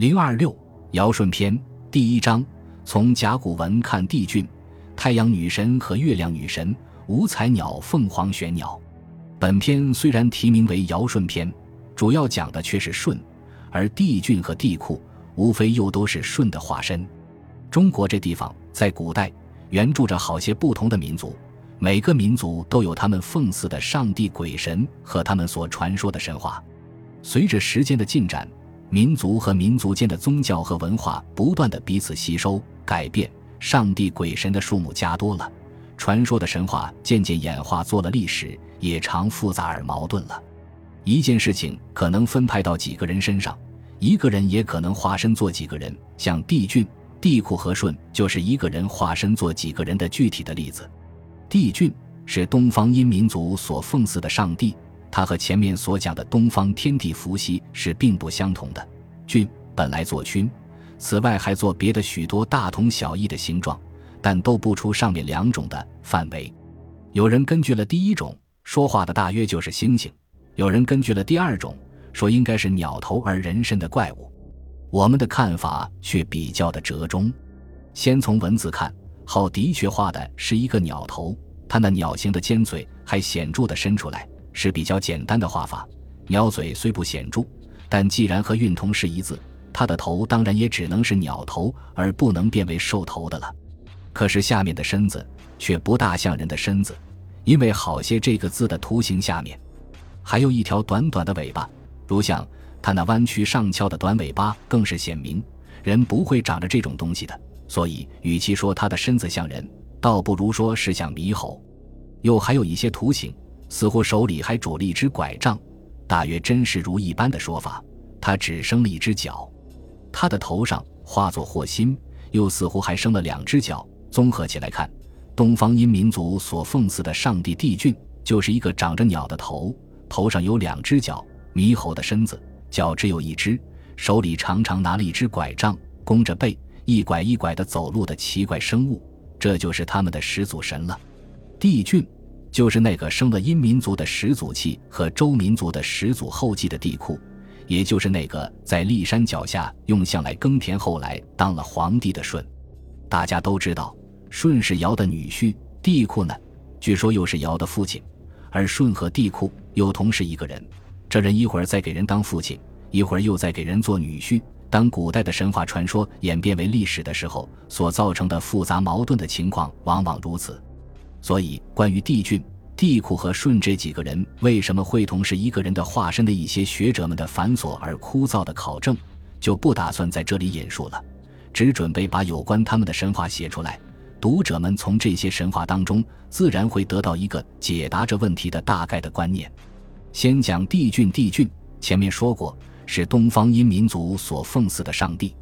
零二六尧舜篇第一章：从甲骨文看帝俊，太阳女神和月亮女神，五彩鸟凤凰玄鸟。本篇虽然题名为尧舜篇，主要讲的却是舜，而帝俊和帝喾无非又都是舜的化身。中国这地方在古代原住着好些不同的民族，每个民族都有他们奉祀的上帝、鬼神和他们所传说的神话。随着时间的进展，民族和民族间的宗教和文化不断的彼此吸收、改变，上帝、鬼神的数目加多了，传说的神话渐渐演化做了历史，也常复杂而矛盾了。一件事情可能分派到几个人身上，一个人也可能化身做几个人，像帝俊、帝喾和舜就是一个人化身做几个人的具体的例子。帝俊是东方殷民族所奉祀的上帝。它和前面所讲的东方天地伏羲是并不相同的。俊本来做君，此外还做别的许多大同小异的形状，但都不出上面两种的范围。有人根据了第一种，说话的大约就是猩猩；有人根据了第二种，说应该是鸟头而人身的怪物。我们的看法却比较的折中。先从文字看，后的确画的是一个鸟头，它那鸟形的尖嘴还显著的伸出来。是比较简单的画法，鸟嘴虽不显著，但既然和运同是一字，它的头当然也只能是鸟头，而不能变为兽头的了。可是下面的身子却不大像人的身子，因为好些这个字的图形下面还有一条短短的尾巴，如像它那弯曲上翘的短尾巴更是显明人不会长着这种东西的。所以，与其说它的身子像人，倒不如说是像猕猴。又还有一些图形。似乎手里还拄了一只拐杖，大约真是如一般的说法。他只生了一只脚，他的头上化作祸心，又似乎还生了两只脚。综合起来看，东方阴民族所奉祀的上帝帝俊，就是一个长着鸟的头，头上有两只脚，猕猴的身子，脚只有一只，手里常常拿了一只拐杖，弓着背，一拐一拐的走路的奇怪生物。这就是他们的始祖神了，帝俊。就是那个生了殷民族的始祖气和周民族的始祖后继的帝喾，也就是那个在骊山脚下用象来耕田，后来当了皇帝的舜。大家都知道，舜是尧的女婿，帝喾呢，据说又是尧的父亲。而舜和帝喾又同是一个人，这人一会儿在给人当父亲，一会儿又在给人做女婿。当古代的神话传说演变为历史的时候，所造成的复杂矛盾的情况往往如此。所以，关于帝俊、帝喾和舜这几个人为什么会同是一个人的化身的一些学者们的繁琐而枯燥的考证，就不打算在这里引述了，只准备把有关他们的神话写出来。读者们从这些神话当中，自然会得到一个解答这问题的大概的观念。先讲帝俊，帝俊前面说过，是东方殷民族所奉祀的上帝，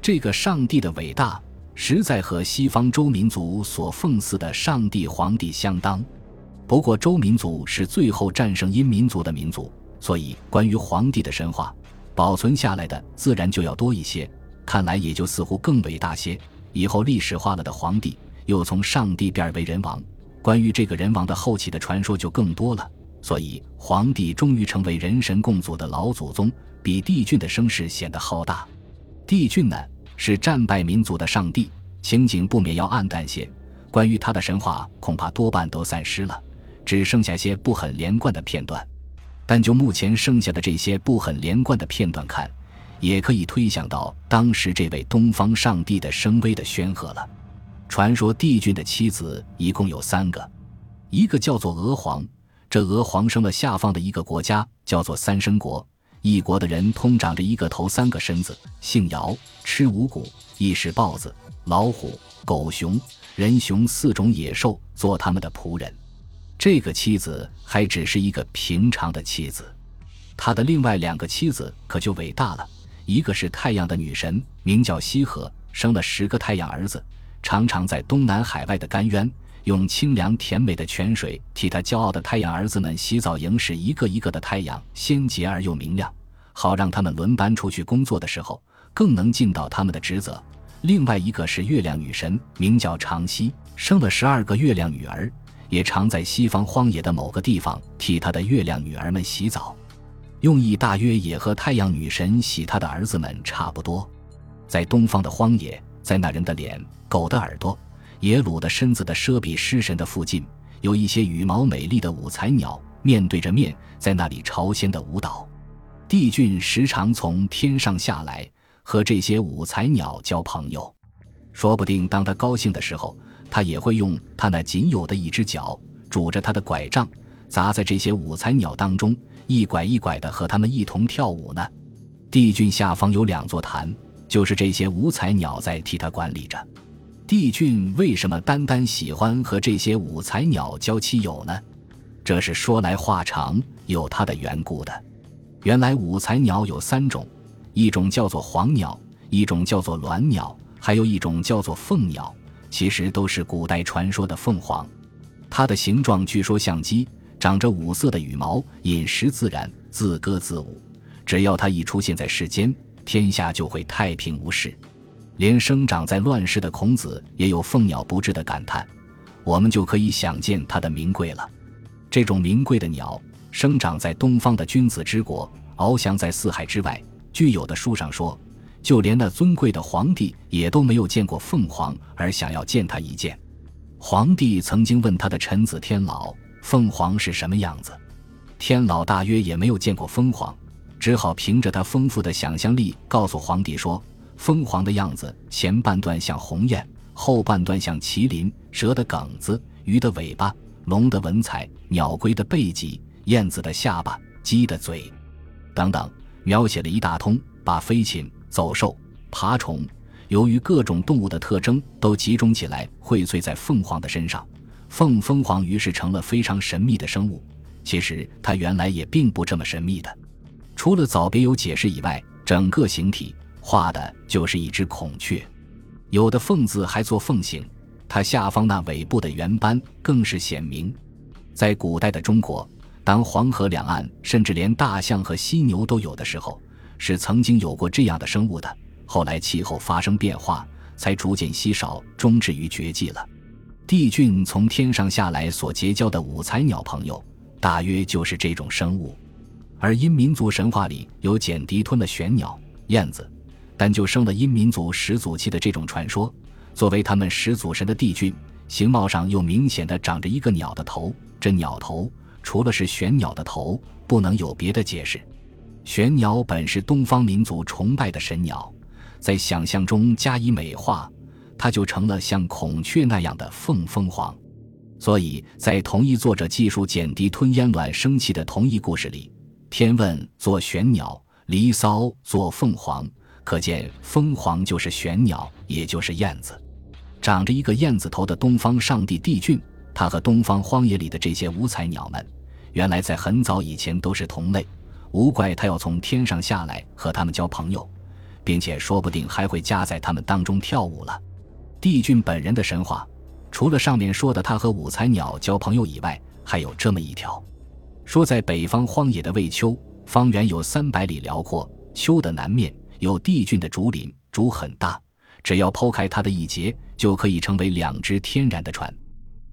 这个上帝的伟大。实在和西方周民族所奉祀的上帝、皇帝相当。不过，周民族是最后战胜殷民族的民族，所以关于皇帝的神话保存下来的自然就要多一些。看来也就似乎更伟大些。以后历史化了的皇帝又从上帝变为人王，关于这个人王的后起的传说就更多了。所以，皇帝终于成为人神共祖的老祖宗，比帝俊的声势显得浩大。帝俊呢？是战败民族的上帝，情景不免要暗淡些。关于他的神话，恐怕多半都散失了，只剩下些不很连贯的片段。但就目前剩下的这些不很连贯的片段看，也可以推想到当时这位东方上帝的声威的宣赫了。传说帝俊的妻子一共有三个，一个叫做娥皇，这娥皇生了下方的一个国家，叫做三生国。一国的人通长着一个头三个身子，姓尧，吃五谷，亦是豹子、老虎、狗熊、人熊四种野兽做他们的仆人。这个妻子还只是一个平常的妻子，他的另外两个妻子可就伟大了。一个是太阳的女神，名叫羲和，生了十个太阳儿子，常常在东南海外的甘渊，用清凉甜美的泉水替他骄傲的太阳儿子们洗澡，迎使一个一个的太阳鲜洁而又明亮。好让他们轮班出去工作的时候，更能尽到他们的职责。另外一个是月亮女神，名叫长息，生了十二个月亮女儿，也常在西方荒野的某个地方替她的月亮女儿们洗澡。用意大约也和太阳女神洗她的儿子们差不多。在东方的荒野，在那人的脸、狗的耳朵、野鲁的身子的奢比狮神的附近，有一些羽毛美丽的五彩鸟面对着面，在那里朝鲜的舞蹈。帝俊时常从天上下来，和这些五彩鸟交朋友。说不定当他高兴的时候，他也会用他那仅有的一只脚拄着他的拐杖，砸在这些五彩鸟当中，一拐一拐的和他们一同跳舞呢。帝俊下方有两座坛。就是这些五彩鸟在替他管理着。帝俊为什么单单喜欢和这些五彩鸟交亲友呢？这是说来话长，有它的缘故的。原来五彩鸟有三种，一种叫做黄鸟，一种叫做鸾鸟，还有一种叫做凤鸟。其实都是古代传说的凤凰。它的形状据说像鸡，长着五色的羽毛，饮食自然，自歌自舞。只要它一出现在世间。天下就会太平无事，连生长在乱世的孔子也有凤鸟不至的感叹，我们就可以想见它的名贵了。这种名贵的鸟生长在东方的君子之国，翱翔在四海之外。据有的书上说，就连那尊贵的皇帝也都没有见过凤凰，而想要见他一见。皇帝曾经问他的臣子天老，凤凰是什么样子？天老大约也没有见过凤凰。只好凭着他丰富的想象力，告诉皇帝说：“凤凰的样子，前半段像鸿雁，后半段像麒麟，蛇的梗子，鱼的尾巴，龙的文采，鸟龟的背脊，燕子的下巴，鸡的嘴，等等，描写了一大通，把飞禽、走兽、爬虫，由于各种动物的特征都集中起来，荟萃在凤凰的身上。凤凤凰于是成了非常神秘的生物。其实它原来也并不这么神秘的。”除了早别有解释以外，整个形体画的就是一只孔雀，有的凤字还做凤形，它下方那尾部的圆斑更是显明。在古代的中国，当黄河两岸甚至连大象和犀牛都有的时候，是曾经有过这样的生物的。后来气候发生变化，才逐渐稀少，终至于绝迹了。帝俊从天上下来所结交的五彩鸟朋友，大约就是这种生物。而因民族神话里有简狄吞了玄鸟、燕子，但就生了阴民族始祖期的这种传说。作为他们始祖神的帝俊，形貌上又明显的长着一个鸟的头。这鸟头除了是玄鸟的头，不能有别的解释。玄鸟本是东方民族崇拜的神鸟，在想象中加以美化，它就成了像孔雀那样的凤凤凰。所以在同一作者记述简狄吞燕卵生气的同一故事里。天问做玄鸟，离骚做凤凰，可见凤凰就是玄鸟，也就是燕子。长着一个燕子头的东方上帝帝俊，他和东方荒野里的这些五彩鸟们，原来在很早以前都是同类，无怪他要从天上下来和他们交朋友，并且说不定还会夹在他们当中跳舞了。帝俊本人的神话，除了上面说的他和五彩鸟交朋友以外，还有这么一条。说，在北方荒野的魏丘，方圆有三百里辽阔。丘的南面有帝俊的竹林，竹很大，只要剖开它的一截，就可以成为两只天然的船。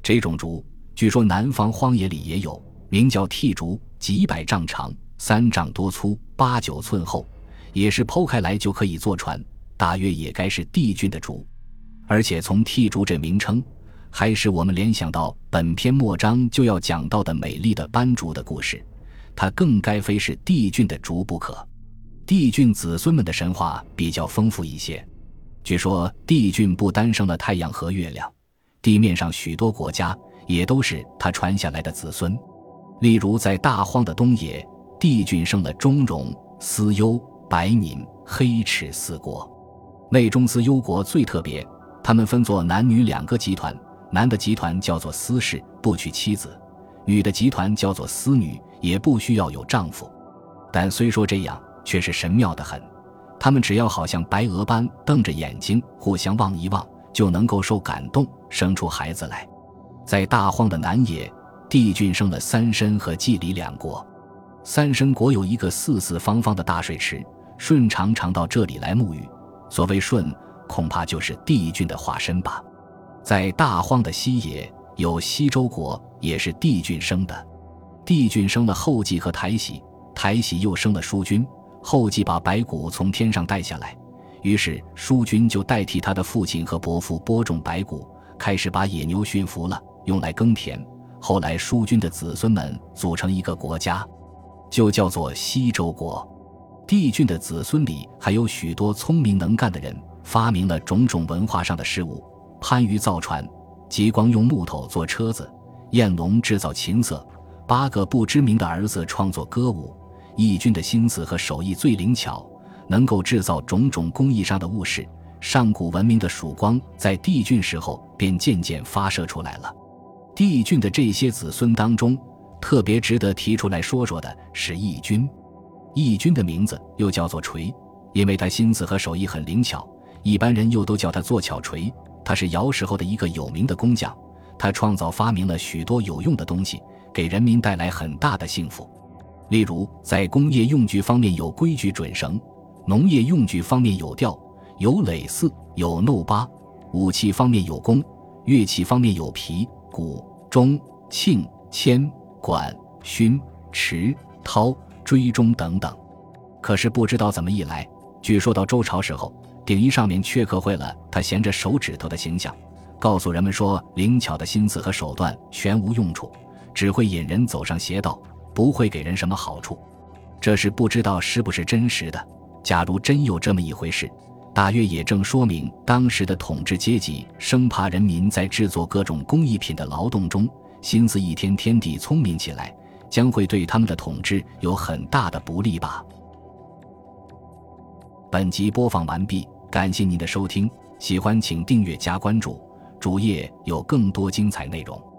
这种竹，据说南方荒野里也有，名叫替竹，几百丈长，三丈多粗，八九寸厚，也是剖开来就可以坐船。大约也该是帝俊的竹，而且从替竹这名称。还使我们联想到本篇末章就要讲到的美丽的斑竹的故事，它更该非是帝俊的竹不可。帝俊子孙们的神话比较丰富一些，据说帝俊不单生了太阳和月亮，地面上许多国家也都是他传下来的子孙。例如在大荒的东野，帝俊生了中戎、思幽、白宁、黑齿四国，内中司幽国最特别，他们分作男女两个集团。男的集团叫做司氏，不娶妻子；女的集团叫做私女，也不需要有丈夫。但虽说这样，却是神妙的很。他们只要好像白鹅般瞪着眼睛，互相望一望，就能够受感动，生出孩子来。在大荒的南野，帝俊生了三申和季里两国。三申国有一个四四方方的大水池，舜常常到这里来沐浴。所谓舜，恐怕就是帝俊的化身吧。在大荒的西野有西周国，也是帝俊生的。帝俊生了后稷和台喜，台喜又生了叔君，后继把白骨从天上带下来，于是叔君就代替他的父亲和伯父播种白骨，开始把野牛驯服了，用来耕田。后来叔君的子孙们组成一个国家，就叫做西周国。帝俊的子孙里还有许多聪明能干的人，发明了种种文化上的事物。番禺造船，吉光用木头做车子，彦龙制造琴瑟，八个不知名的儿子创作歌舞。义军的心思和手艺最灵巧，能够制造种种工艺上的物事。上古文明的曙光在帝俊时候便渐渐发射出来了。帝俊的这些子孙当中，特别值得提出来说说的是义军。义军的名字又叫做锤，因为他心思和手艺很灵巧，一般人又都叫他做巧锤。他是尧时候的一个有名的工匠，他创造发明了许多有用的东西，给人民带来很大的幸福。例如，在工业用具方面有规矩准绳，农业用具方面有吊、有耒耜、有耨巴，武器方面有弓，乐器方面有皮、鼓、钟、磬、铅、管、埙、池、涛。追钟等等，可是不知道怎么一来，据说到周朝时候，鼎衣上面却刻绘了他衔着手指头的形象，告诉人们说灵巧的心思和手段全无用处，只会引人走上邪道，不会给人什么好处。这是不知道是不是真实的。假如真有这么一回事，大约也正说明当时的统治阶级生怕人民在制作各种工艺品的劳动中，心思一天天地聪明起来。将会对他们的统治有很大的不利吧。本集播放完毕，感谢您的收听，喜欢请订阅加关注，主页有更多精彩内容。